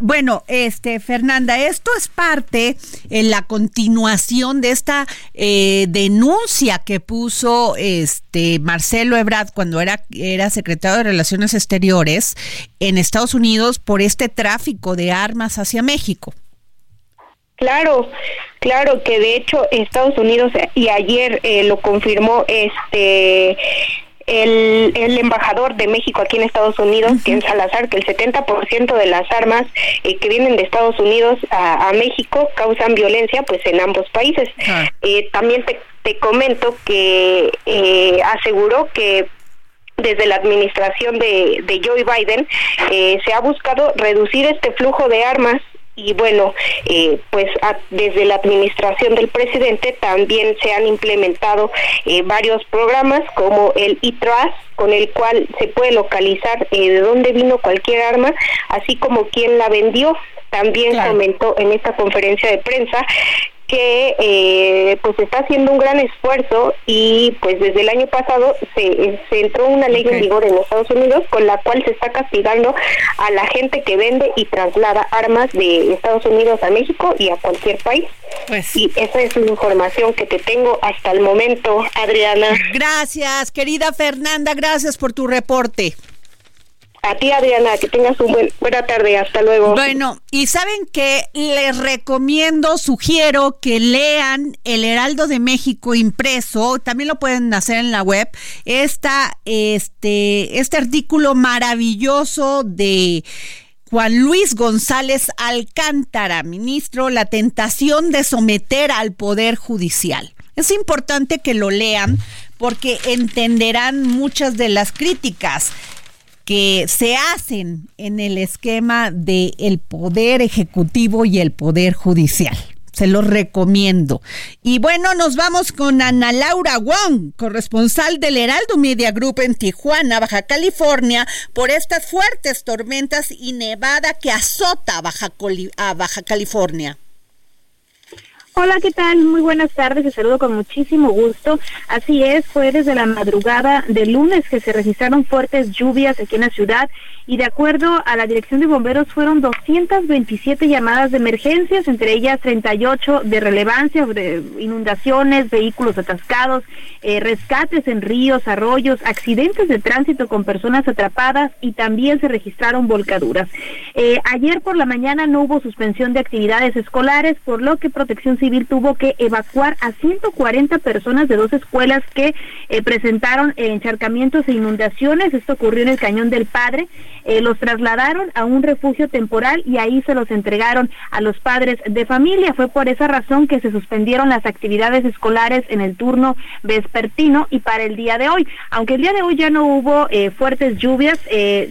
Speaker 4: Bueno, este Fernanda, esto es parte en la continuación de esta eh, denuncia que puso este Marcelo Ebrard cuando era era secretario de Relaciones Exteriores en Estados Unidos por este tráfico de armas hacia México.
Speaker 10: Claro, claro que de hecho Estados Unidos y ayer eh, lo confirmó este el, el, embajador de México aquí en Estados Unidos, que en Salazar, que el 70% de las armas eh, que vienen de Estados Unidos a, México causan violencia pues en ambos países. Ah. Eh, también te, te, comento que eh, aseguró que desde la administración de, de Joe Biden se ha buscado reducir este flujo de armas y bueno, eh, pues desde la administración del presidente también se han implementado eh, varios programas como el e con el cual se puede localizar eh, de dónde vino cualquier arma, así como quién la vendió. También comentó en esta conferencia de prensa que eh, pues está haciendo un gran esfuerzo y pues desde el año pasado se, se entró una ley en vigor en Estados Unidos con la cual se está castigando a la gente que vende y traslada armas de Estados Unidos a México y a cualquier país. Pues. Y esa es la información que te tengo hasta el momento, Adriana.
Speaker 4: Gracias, querida Fernanda, gracias por tu reporte.
Speaker 10: A ti, Adriana, que tengas una buena tarde. Hasta luego.
Speaker 4: Bueno, y saben que les recomiendo, sugiero que lean El Heraldo de México impreso. También lo pueden hacer en la web. Esta, este, este artículo maravilloso de Juan Luis González Alcántara, ministro, la tentación de someter al Poder Judicial. Es importante que lo lean porque entenderán muchas de las críticas que se hacen en el esquema del el poder ejecutivo y el poder judicial. Se los recomiendo. Y bueno, nos vamos con Ana Laura Wong, corresponsal del Heraldo Media Group en Tijuana, Baja California, por estas fuertes tormentas y nevada que azota Baja, a Baja California.
Speaker 11: Hola, ¿qué tal? Muy buenas tardes, te saludo con muchísimo gusto. Así es, fue desde la madrugada del lunes que se registraron fuertes lluvias aquí en la ciudad y de acuerdo a la Dirección de Bomberos fueron 227 llamadas de emergencias, entre ellas 38 de relevancia, de inundaciones, vehículos atascados, eh, rescates en ríos, arroyos, accidentes de tránsito con personas atrapadas y también se registraron volcaduras. Eh, ayer por la mañana no hubo suspensión de actividades escolares, por lo que Protección Civil Civil tuvo que evacuar a 140 personas de dos escuelas que eh, presentaron encharcamientos e inundaciones. Esto ocurrió en el Cañón del Padre. Eh, los trasladaron a un refugio temporal y ahí se los entregaron a los padres de familia. Fue por esa razón que se suspendieron las actividades escolares en el turno vespertino y para el día de hoy. Aunque el día de hoy ya no hubo eh, fuertes lluvias,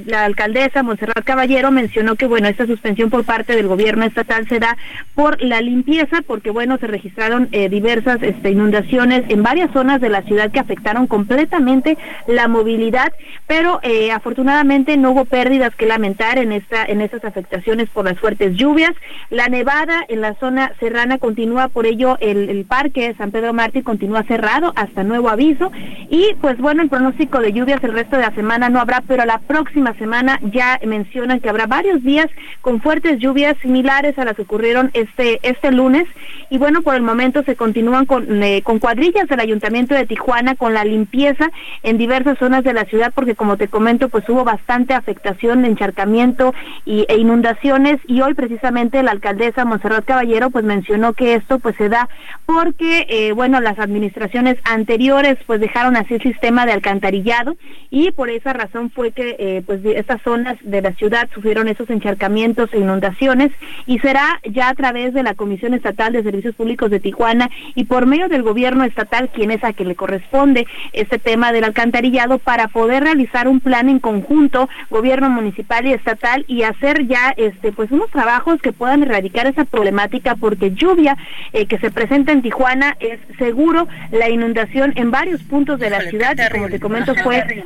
Speaker 11: la alcaldesa Monserrat Caballero mencionó que bueno, esta suspensión por parte del gobierno estatal se da por la limpieza, porque bueno, se registraron eh, diversas este, inundaciones en varias zonas de la ciudad que afectaron completamente la movilidad, pero eh, afortunadamente no hubo pérdidas que lamentar en esta en estas afectaciones por las fuertes lluvias. La nevada en la zona serrana continúa, por ello el, parque San Pedro Mártir continúa cerrado hasta nuevo aviso y pues bueno, el pronóstico de lluvias el resto de la semana no habrá, pero la próxima semana ya mencionan que habrá varios días con fuertes lluvias similares a las que ocurrieron este este lunes y bueno, por el momento se continúan con, eh, con cuadrillas del Ayuntamiento de Tijuana con la limpieza en diversas zonas de la ciudad, porque como te comento, pues hubo bastante afectación, encharcamiento y, e inundaciones y hoy precisamente la alcaldesa Monserrat Caballero pues mencionó que esto pues se da porque, eh, bueno, las administraciones anteriores pues dejaron así el sistema de alcantarillado y por esa razón fue que eh, pues estas zonas de la ciudad sufrieron esos encharcamientos e inundaciones y será ya a través de la Comisión Estatal de Servicios Públicos de Tijuana y por medio del gobierno estatal, quien es a quien le corresponde este tema del alcantarillado, para poder realizar un plan en conjunto, gobierno municipal y estatal, y hacer ya este pues unos trabajos que puedan erradicar esa problemática, porque lluvia eh, que se presenta en Tijuana es seguro la inundación en varios puntos de la ciudad, y como te comento, fue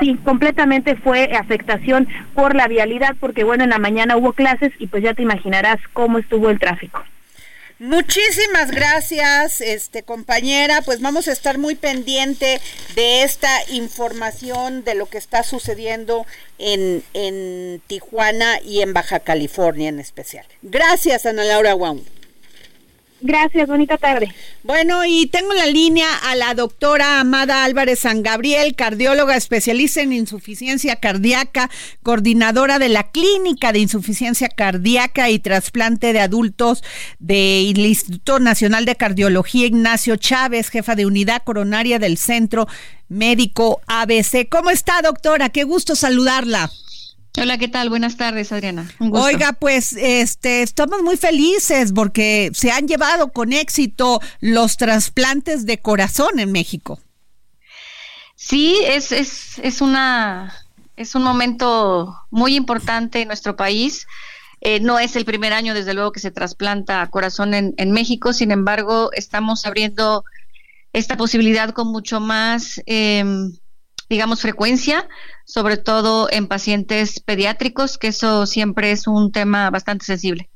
Speaker 11: sí, completamente fue afectación por la vialidad, porque bueno, en la mañana hubo clases y pues ya te imaginarás cómo estuvo el tráfico.
Speaker 4: Muchísimas gracias, este compañera. Pues vamos a estar muy pendiente de esta información de lo que está sucediendo en, en Tijuana y en Baja California en especial. Gracias, Ana Laura Wong.
Speaker 11: Gracias, bonita tarde.
Speaker 4: Bueno, y tengo la línea a la doctora Amada Álvarez San Gabriel, cardióloga especialista en insuficiencia cardíaca, coordinadora de la Clínica de Insuficiencia Cardíaca y Trasplante de Adultos del Instituto Nacional de Cardiología Ignacio Chávez, jefa de unidad coronaria del Centro Médico ABC. ¿Cómo está, doctora? Qué gusto saludarla.
Speaker 12: Hola, ¿qué tal? Buenas tardes, Adriana.
Speaker 4: Oiga, pues este estamos muy felices porque se han llevado con éxito los trasplantes de corazón en México.
Speaker 12: Sí, es, es, es una es un momento muy importante en nuestro país. Eh, no es el primer año, desde luego, que se trasplanta corazón en, en México. Sin embargo, estamos abriendo esta posibilidad con mucho más eh, digamos, frecuencia, sobre todo en pacientes pediátricos, que eso siempre es un tema bastante sensible.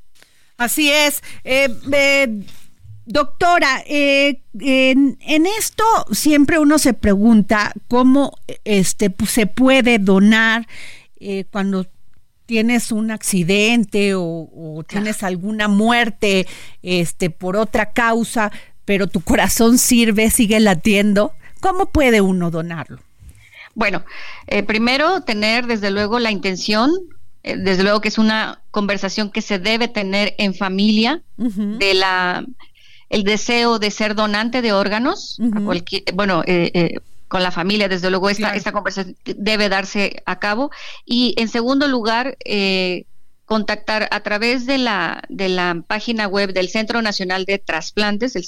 Speaker 4: Así es. Eh, eh, doctora, eh, en, esto siempre uno se pregunta cómo este, se puede donar cuando tienes un accidente o, tienes alguna muerte este, por otra causa, pero tu corazón sirve, sigue latiendo. ¿Cómo puede uno donarlo?
Speaker 12: Bueno, primero tener desde luego la intención eh, desde luego que es una conversación que se debe tener en familia de la el deseo de ser donante de órganos bueno eh, eh, con la familia desde luego esta esta conversación debe darse a cabo. Y en segundo lugar contactar a través de la de la página web del Centro Nacional de Trasplantes el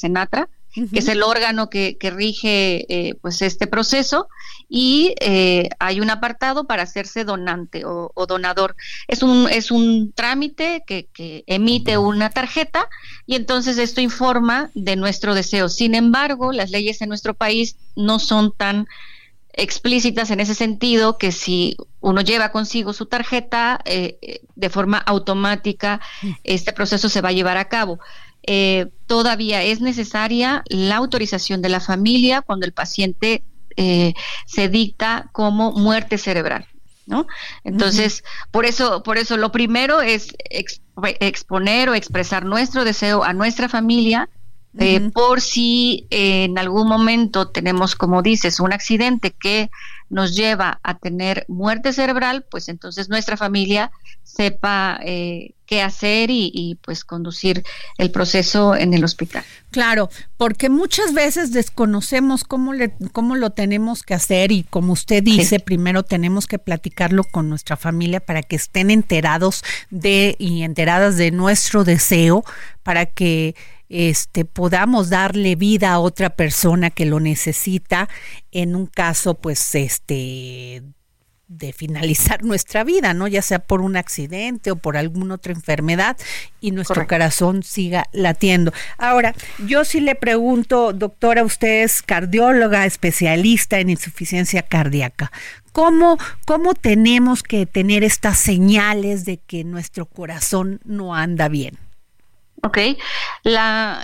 Speaker 12: Que es el órgano que, rige eh, pues este proceso y eh, hay un apartado para hacerse donante o, donador. Es un, es un trámite que, emite una tarjeta y entonces esto informa de nuestro deseo. Sin embargo, las leyes en nuestro país no son tan explícitas en ese sentido que si uno lleva consigo su tarjeta, eh, de forma automática este proceso se va a llevar a cabo. Eh, todavía es necesaria la autorización de la familia cuando el paciente eh, se dicta como muerte cerebral. ¿No? Entonces, por eso, por eso lo primero es exponer o expresar nuestro deseo a nuestra familia, eh, por si en algún momento tenemos, como dices, un accidente que nos lleva a tener muerte cerebral, pues entonces nuestra familia sepa eh, qué hacer y, pues conducir el proceso en el hospital.
Speaker 4: Claro, porque muchas veces desconocemos cómo, le, cómo lo tenemos que hacer y como usted dice, primero tenemos que platicarlo con nuestra familia para que estén enterados de y enteradas de nuestro deseo, para que este, podamos darle vida a otra persona que lo necesita en un caso, pues, este, de finalizar nuestra vida, ¿no? Ya sea por un accidente o por alguna otra enfermedad y nuestro corazón siga latiendo. Ahora, yo sí le pregunto, doctora, usted es cardióloga, especialista en insuficiencia cardíaca. ¿Cómo, ¿Cómo tenemos que tener estas señales de que nuestro corazón no anda bien?
Speaker 12: Ok, la,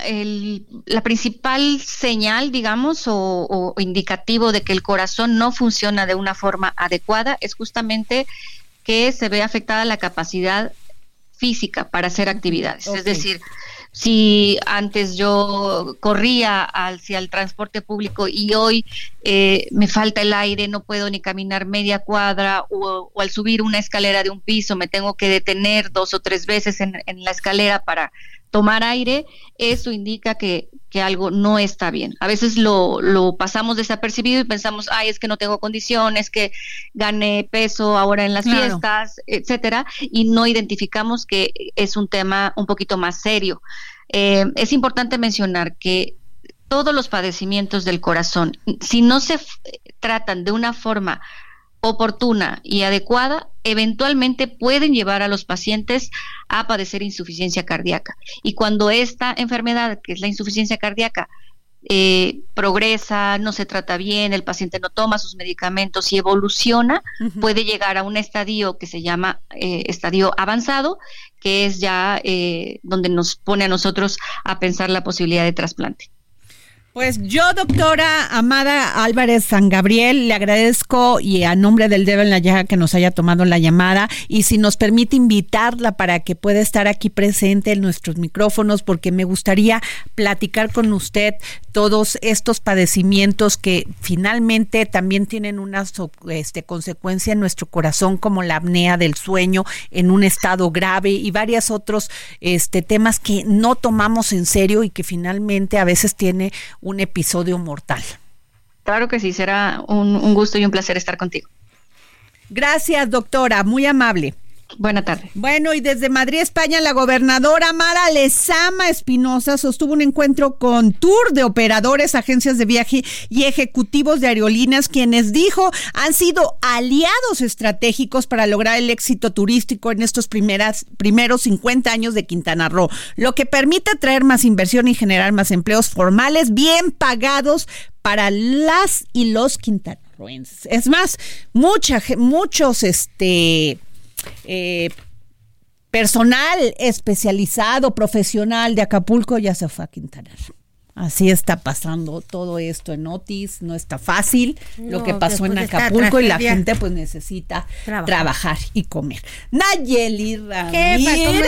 Speaker 12: la principal señal, digamos, o, indicativo de que el corazón no funciona de una forma adecuada es justamente que se ve afectada la capacidad física para hacer actividades. Es decir, si antes yo corría hacia el transporte público y hoy eh, me falta el aire, no puedo ni caminar media cuadra o, al subir una escalera de un piso me tengo que detener dos o tres veces en la escalera para tomar aire, eso indica que, algo no está bien. A veces lo, pasamos desapercibido y pensamos, ay, es que no tengo condiciones, que gane peso ahora en las fiestas, etcétera, y no identificamos que es un tema un poquito más serio. Eh, es importante mencionar que todos los padecimientos del corazón, si no se tratan de una forma oportuna y adecuada, eventualmente pueden llevar a los pacientes a padecer insuficiencia cardíaca. Y cuando esta enfermedad, que es la insuficiencia cardíaca, eh, progresa, no se trata bien, el paciente no toma sus medicamentos y evoluciona, puede llegar a un estadio que se llama eh, estadio avanzado, que es ya eh, donde nos pone a nosotros a pensar la posibilidad de trasplante.
Speaker 4: Pues yo, doctora Amada Álvarez San Gabriel, le agradezco y a nombre del dedo en la llaga que nos haya tomado la llamada y si nos permite invitarla para que pueda estar aquí presente en nuestros micrófonos porque me gustaría platicar con usted todos estos padecimientos que finalmente también tienen una este, consecuencia en nuestro corazón como la apnea del sueño en un estado grave y varios otros este, temas que no tomamos en serio y que finalmente a veces tiene un episodio mortal.
Speaker 12: Claro que sí, será un, gusto y un placer estar contigo.
Speaker 4: Gracias, doctora, muy amable.
Speaker 12: Buena tarde.
Speaker 4: Bueno, y desde Madrid, España, la gobernadora Mara Lezama Espinosa sostuvo un encuentro con tour de operadores, agencias de viaje y ejecutivos de aerolíneas, quienes dijo han sido aliados estratégicos para lograr el éxito turístico en estos primeras, primeros 50 años de Quintana Roo, lo que permite atraer más inversión y generar más empleos formales bien pagados para las y los quintanos. sinaloenses. Es más, mucha, muchos, este, eh, personal especializado, profesional de Acapulco ya se fue a Quintana Roo. Así está pasando todo esto en Otis, no está fácil lo que pasó en Acapulco y la gente pues necesita
Speaker 13: Trabajar.
Speaker 4: trabajar, y comer. Nayeli Ramírez,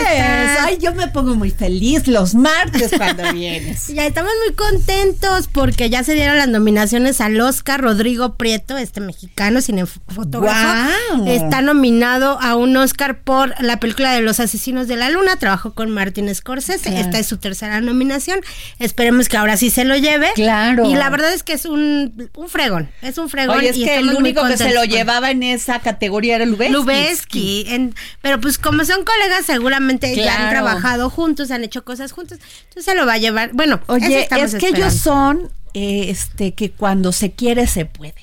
Speaker 4: ay, yo me pongo muy feliz los martes cuando vienes.
Speaker 13: Ya estamos muy contentos porque ya se dieron las nominaciones al Oscar. Rodrigo Prieto, este mexicano cinefotógrafo,
Speaker 4: ¡Guau!
Speaker 13: está nominado a un Oscar por la película de Los Asesinos de la Luna. Trabajó con Martin Scorsese.
Speaker 4: Claro.
Speaker 13: Esta es su tercera nominación. Esperemos que ahora sí se lo lleve.
Speaker 4: Claro.
Speaker 13: Y la verdad es que es un, un fregón. Es un fregón.
Speaker 4: Oye, es
Speaker 13: y
Speaker 4: que el único que se lo llevaba en esa categoría era Lubeski.
Speaker 13: Lubeski. en- pero pues como son colegas, seguramente ya han trabajado juntos, han hecho cosas juntos. Entonces se lo va a llevar. Bueno,
Speaker 4: Oye, es que ellos son, eh, este, que cuando se quiere se puede.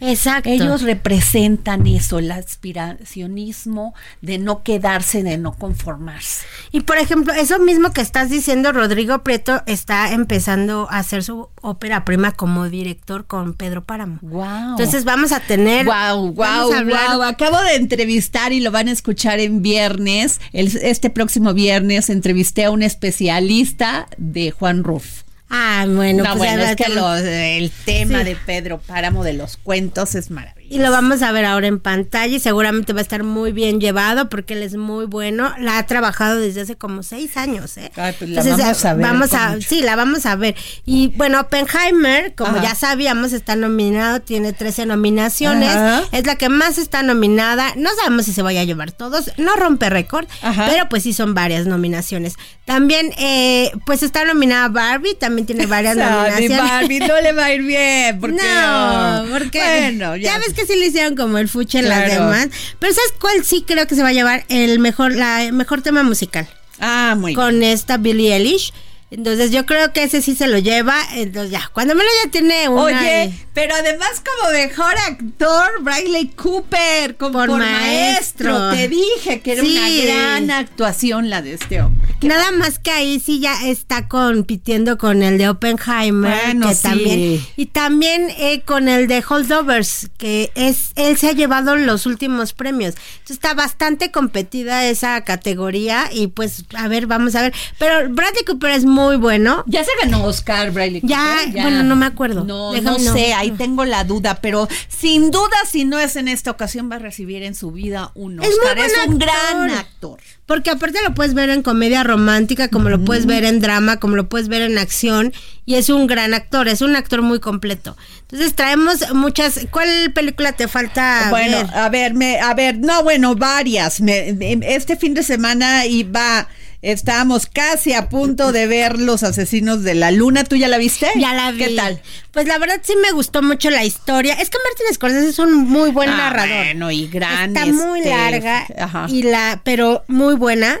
Speaker 13: Exacto.
Speaker 4: Ellos representan eso, el aspiracionismo de no quedarse, de no conformarse.
Speaker 13: Y por ejemplo, eso mismo que estás diciendo, Rodrigo Prieto está empezando a hacer su ópera prima como director con Pedro Páramo.
Speaker 4: Wow.
Speaker 13: Entonces vamos a tener.
Speaker 4: Wow, wow, wow. Acabo de entrevistar y lo van a escuchar en viernes. El- este próximo viernes entrevisté a un especialista de Juan Ruf.
Speaker 13: Ah, bueno,
Speaker 4: no,
Speaker 13: pues
Speaker 4: bueno, es que lo- el tema
Speaker 13: Sí.
Speaker 4: de Pedro Páramo de los cuentos es maravilloso.
Speaker 13: Y lo vamos a ver ahora en pantalla y seguramente va a estar muy bien llevado porque él es muy bueno. La ha trabajado desde hace como seis años, ¿eh?
Speaker 4: Ay, pues la vamos a ver
Speaker 13: vamos
Speaker 4: con
Speaker 13: a-
Speaker 4: mucho.
Speaker 13: sí, la vamos a ver. Y bueno, Oppenheimer, como
Speaker 4: Ajá.
Speaker 13: ya sabíamos, está nominado, tiene 13 nominaciones.
Speaker 4: Ajá.
Speaker 13: Es la que más está nominada. No sabemos si se vaya a llevar todos. No rompe récord, pero pues sí son varias nominaciones. También, eh, pues está nominada Barbie, también tiene varias
Speaker 4: Ay,
Speaker 13: nominaciones.
Speaker 4: Barbie no le va a ir bien. Porque,
Speaker 13: No, porque
Speaker 4: Bueno,
Speaker 13: ya.
Speaker 4: ya.
Speaker 13: ves que sí le hicieron como el fuche en las
Speaker 4: Claro.
Speaker 13: demás. Pero ¿sabes cuál sí creo que se va a llevar el mejor, la el mejor tema musical?
Speaker 4: Ah, muy
Speaker 13: Con esta Billie Eilish. Entonces yo creo que ese sí se lo lleva. Entonces ya, cuando me lo ya tiene una.
Speaker 4: Oye, pero además como mejor actor, Bradley Cooper, como
Speaker 13: Por
Speaker 4: por, maestro.
Speaker 13: maestro.
Speaker 4: Te dije que era
Speaker 13: Sí.
Speaker 4: una gran actuación la de este hombre.
Speaker 13: Nada más que ahí sí ya está compitiendo con el de Oppenheimer,
Speaker 4: Bueno,
Speaker 13: que
Speaker 4: sí.
Speaker 13: también y también eh, con el de Holdovers, que es él se ha llevado los últimos premios. Entonces está bastante competida esa categoría y pues a ver, vamos a ver. Pero Bradley Cooper es muy bueno.
Speaker 4: Ya se ganó Oscar Bradley
Speaker 13: Ya,
Speaker 4: Cooper.
Speaker 13: bueno, no me acuerdo.
Speaker 4: No,
Speaker 13: Déjame-
Speaker 4: no
Speaker 13: no.
Speaker 4: sé, ahí tengo la duda, pero sin duda si no es en esta ocasión va a recibir en su vida un
Speaker 13: Es muy
Speaker 4: Oscar. Es,
Speaker 13: buen
Speaker 4: un
Speaker 13: actor.
Speaker 4: gran actor.
Speaker 13: Porque aparte lo puedes ver en comedia romántica, como lo puedes ver en drama, como lo puedes ver en acción, y es un gran actor, es un actor muy completo. Entonces traemos muchas. ¿Cuál película te falta?
Speaker 4: Bueno,
Speaker 13: ver?
Speaker 4: a ver, me, a ver, no, bueno, varias. Me- me- este fin de semana iba, estábamos casi a punto de ver Los Asesinos de la Luna. ¿Tú ya la viste?
Speaker 13: Ya la vi.
Speaker 4: ¿Qué tal?
Speaker 13: Pues la verdad sí me gustó mucho la historia. Es que Martin Scorsese es un muy buen
Speaker 4: Ah,
Speaker 13: narrador.
Speaker 4: Bueno, y gran.
Speaker 13: Está muy
Speaker 4: este,
Speaker 13: larga
Speaker 4: Ajá.
Speaker 13: y la, pero muy buena.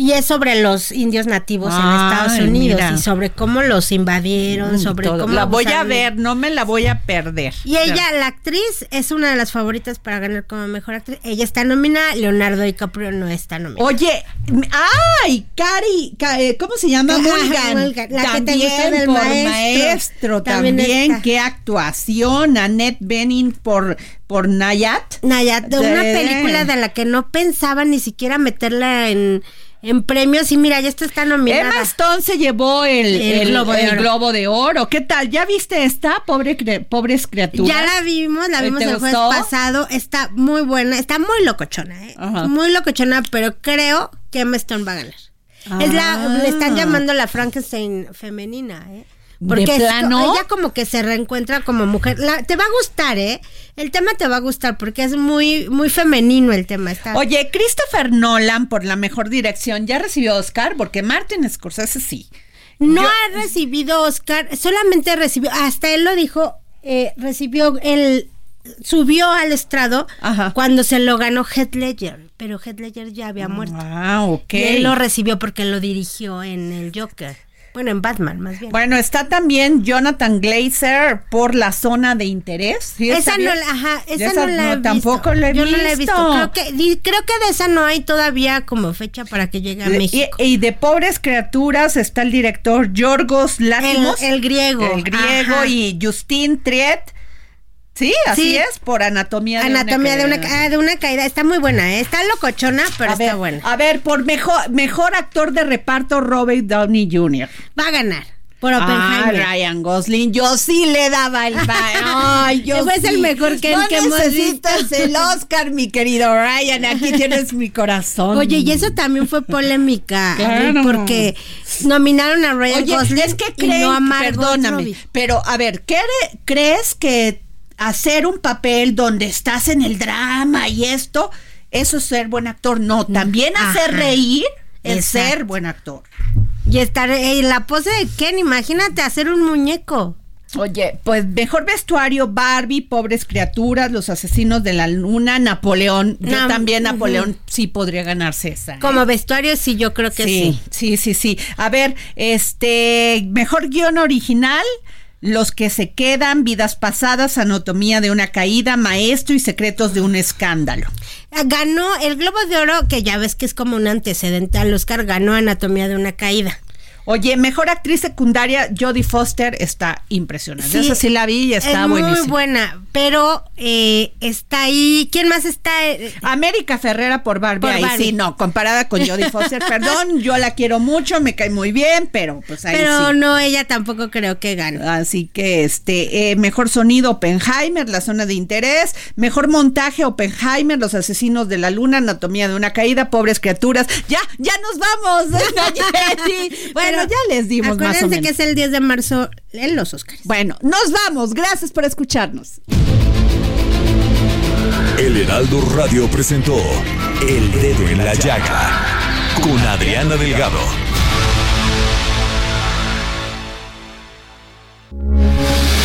Speaker 13: Y es sobre los indios nativos en Estados Unidos
Speaker 4: mira.
Speaker 13: y sobre cómo los invadieron,
Speaker 4: Mm,
Speaker 13: sobre
Speaker 4: todo.
Speaker 13: cómo
Speaker 4: La voy a ver, no me la voy a perder.
Speaker 13: Y ella, la actriz, es una de las favoritas para ganar como mejor actriz. Ella está nominada, Leonardo DiCaprio no está nominado.
Speaker 4: Oye, ay, Cari, Ca- eh, ¿cómo se llama? Mulligan.
Speaker 13: Mulligan, la que te
Speaker 4: también
Speaker 13: del
Speaker 4: por
Speaker 13: maestro.
Speaker 4: maestro,
Speaker 13: También
Speaker 4: también, qué actuación. Annette Bening por, por Nayat.
Speaker 13: Nayat, de una película de la que no pensaba ni siquiera meterla en, en premios. Y mira, ya esta está nominada.
Speaker 4: Emma Stone se llevó el,
Speaker 13: El
Speaker 4: el-
Speaker 13: Globo de
Speaker 4: el
Speaker 13: Oro.
Speaker 4: Globo de Oro. ¿Qué tal? ¿Ya viste esta? Pobre cre- pobres criaturas.
Speaker 13: Ya la vimos, la
Speaker 4: ¿Eh,
Speaker 13: vimos el jueves pasado. Está muy buena, está muy locochona, ¿eh?
Speaker 4: Ajá.
Speaker 13: Muy locochona, pero creo que Emma Stone va a ganar. Es la,
Speaker 4: Ah.
Speaker 13: le están llamando la Frankenstein femenina, ¿eh?
Speaker 4: ¿De
Speaker 13: Porque
Speaker 4: plano?
Speaker 13: ella como que se reencuentra como mujer. La- te va a gustar, ¿eh? El tema te va a gustar porque es muy, muy femenino el tema. Está,
Speaker 4: Oye, Christopher Nolan por la mejor dirección ya recibió Oscar porque Martin Scorsese sí.
Speaker 13: No
Speaker 4: Yo-
Speaker 13: ha recibido Oscar, solamente recibió, hasta él lo dijo, eh, recibió el subió al estrado cuando se lo ganó Heath Ledger, pero Heath Ledger ya había muerto.
Speaker 4: Ah, ok.
Speaker 13: Y él lo recibió porque lo dirigió en el Joker. Bueno, en Batman, más bien.
Speaker 4: Bueno, está también Jonathan Glazer por la zona de interés. ¿Sí
Speaker 13: esa no ajá, esa
Speaker 4: Esa
Speaker 13: no la he
Speaker 4: no, tampoco
Speaker 13: visto.
Speaker 4: la he
Speaker 13: Yo no la he visto.
Speaker 4: visto.
Speaker 13: Creo que, di- creo que de esa no hay todavía como fecha para que llegue a
Speaker 4: Y,
Speaker 13: México.
Speaker 4: y de pobres criaturas está el director Yorgos Lanthimos.
Speaker 13: El- el griego.
Speaker 4: El griego
Speaker 13: Ajá.
Speaker 4: y Justin Triet. Sí, así
Speaker 13: Sí.
Speaker 4: es, por anatomía de
Speaker 13: Anatomía de
Speaker 4: una caída.
Speaker 13: ah, de una caída. Está muy buena, ¿eh? Está locochona, pero
Speaker 4: a
Speaker 13: está
Speaker 4: ver,
Speaker 13: buena.
Speaker 4: A ver, por mejor, mejor actor de reparto, Robert Downey Jr.
Speaker 13: Va a ganar. Por
Speaker 4: Ah,
Speaker 13: Oppenheimer.
Speaker 4: Ryan Gosling, yo sí le daba el Ay, yo
Speaker 13: es el
Speaker 4: sí.
Speaker 13: mejor que-
Speaker 4: no
Speaker 13: que hemos
Speaker 4: necesitas el Oscar, mi querido Ryan. Aquí tienes mi corazón.
Speaker 13: Oye, y eso también fue polémica.
Speaker 4: Claro.
Speaker 13: Porque nominaron a Ryan
Speaker 4: Oye,
Speaker 13: Gosling
Speaker 4: es que
Speaker 13: y
Speaker 4: creen,
Speaker 13: no a Margot
Speaker 4: perdóname,
Speaker 13: Robbie.
Speaker 4: pero a ver, ¿qué re- ¿crees que hacer un papel donde estás en el drama y esto, eso es ser buen actor? No, también hacer
Speaker 13: Ajá.
Speaker 4: reír es
Speaker 13: Exacto.
Speaker 4: ser buen actor.
Speaker 13: Y estar en la pose de Ken, imagínate hacer un muñeco.
Speaker 4: Oye, pues mejor vestuario, Barbie, pobres criaturas, los asesinos de la luna, Napoleón. Yo
Speaker 13: No,
Speaker 4: también. Napoleón sí podría ganarse esa. ¿eh?
Speaker 13: Como vestuario, sí, yo creo que sí.
Speaker 4: sí, sí, sí, sí. A ver, este, mejor guion original. Los que se quedan, vidas pasadas, anatomía de una caída, maestro y secretos de un escándalo.
Speaker 13: Ganó el Globo de Oro, que ya ves que es como un antecedente al Oscar, ganó Anatomía de una caída.
Speaker 4: Oye, mejor actriz secundaria, Jodie Foster, está impresionante.
Speaker 13: Sí,
Speaker 4: Esa sí la vi y está
Speaker 13: es
Speaker 4: buenísima.
Speaker 13: muy buena, pero eh, está ahí. ¿Quién más está? Eh,
Speaker 4: América Ferrera por Barbie,
Speaker 13: Por
Speaker 4: ahí
Speaker 13: Barbie.
Speaker 4: sí, no, comparada con Jodie Foster, perdón, yo la quiero mucho, me cae muy bien, pero pues ahí
Speaker 13: pero
Speaker 4: sí.
Speaker 13: no, ella tampoco creo que gane.
Speaker 4: Así que este, eh, mejor sonido Oppenheimer, la zona de interés, mejor montaje Oppenheimer, los asesinos de la luna, anatomía de una caída, pobres criaturas. Ya, ya nos vamos. bueno,
Speaker 13: Pero
Speaker 4: ya les dimos más o
Speaker 13: Acuérdense
Speaker 4: menos.
Speaker 13: que es el 10 de marzo en los Oscars.
Speaker 4: Bueno, nos vamos. Gracias por escucharnos.
Speaker 3: El Heraldo Radio presentó El Dedo en la Llaga con Adriana Delgado.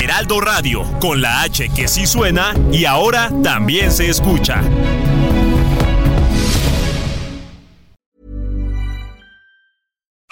Speaker 2: Heraldo Radio, con la H que sí suena y ahora también se escucha.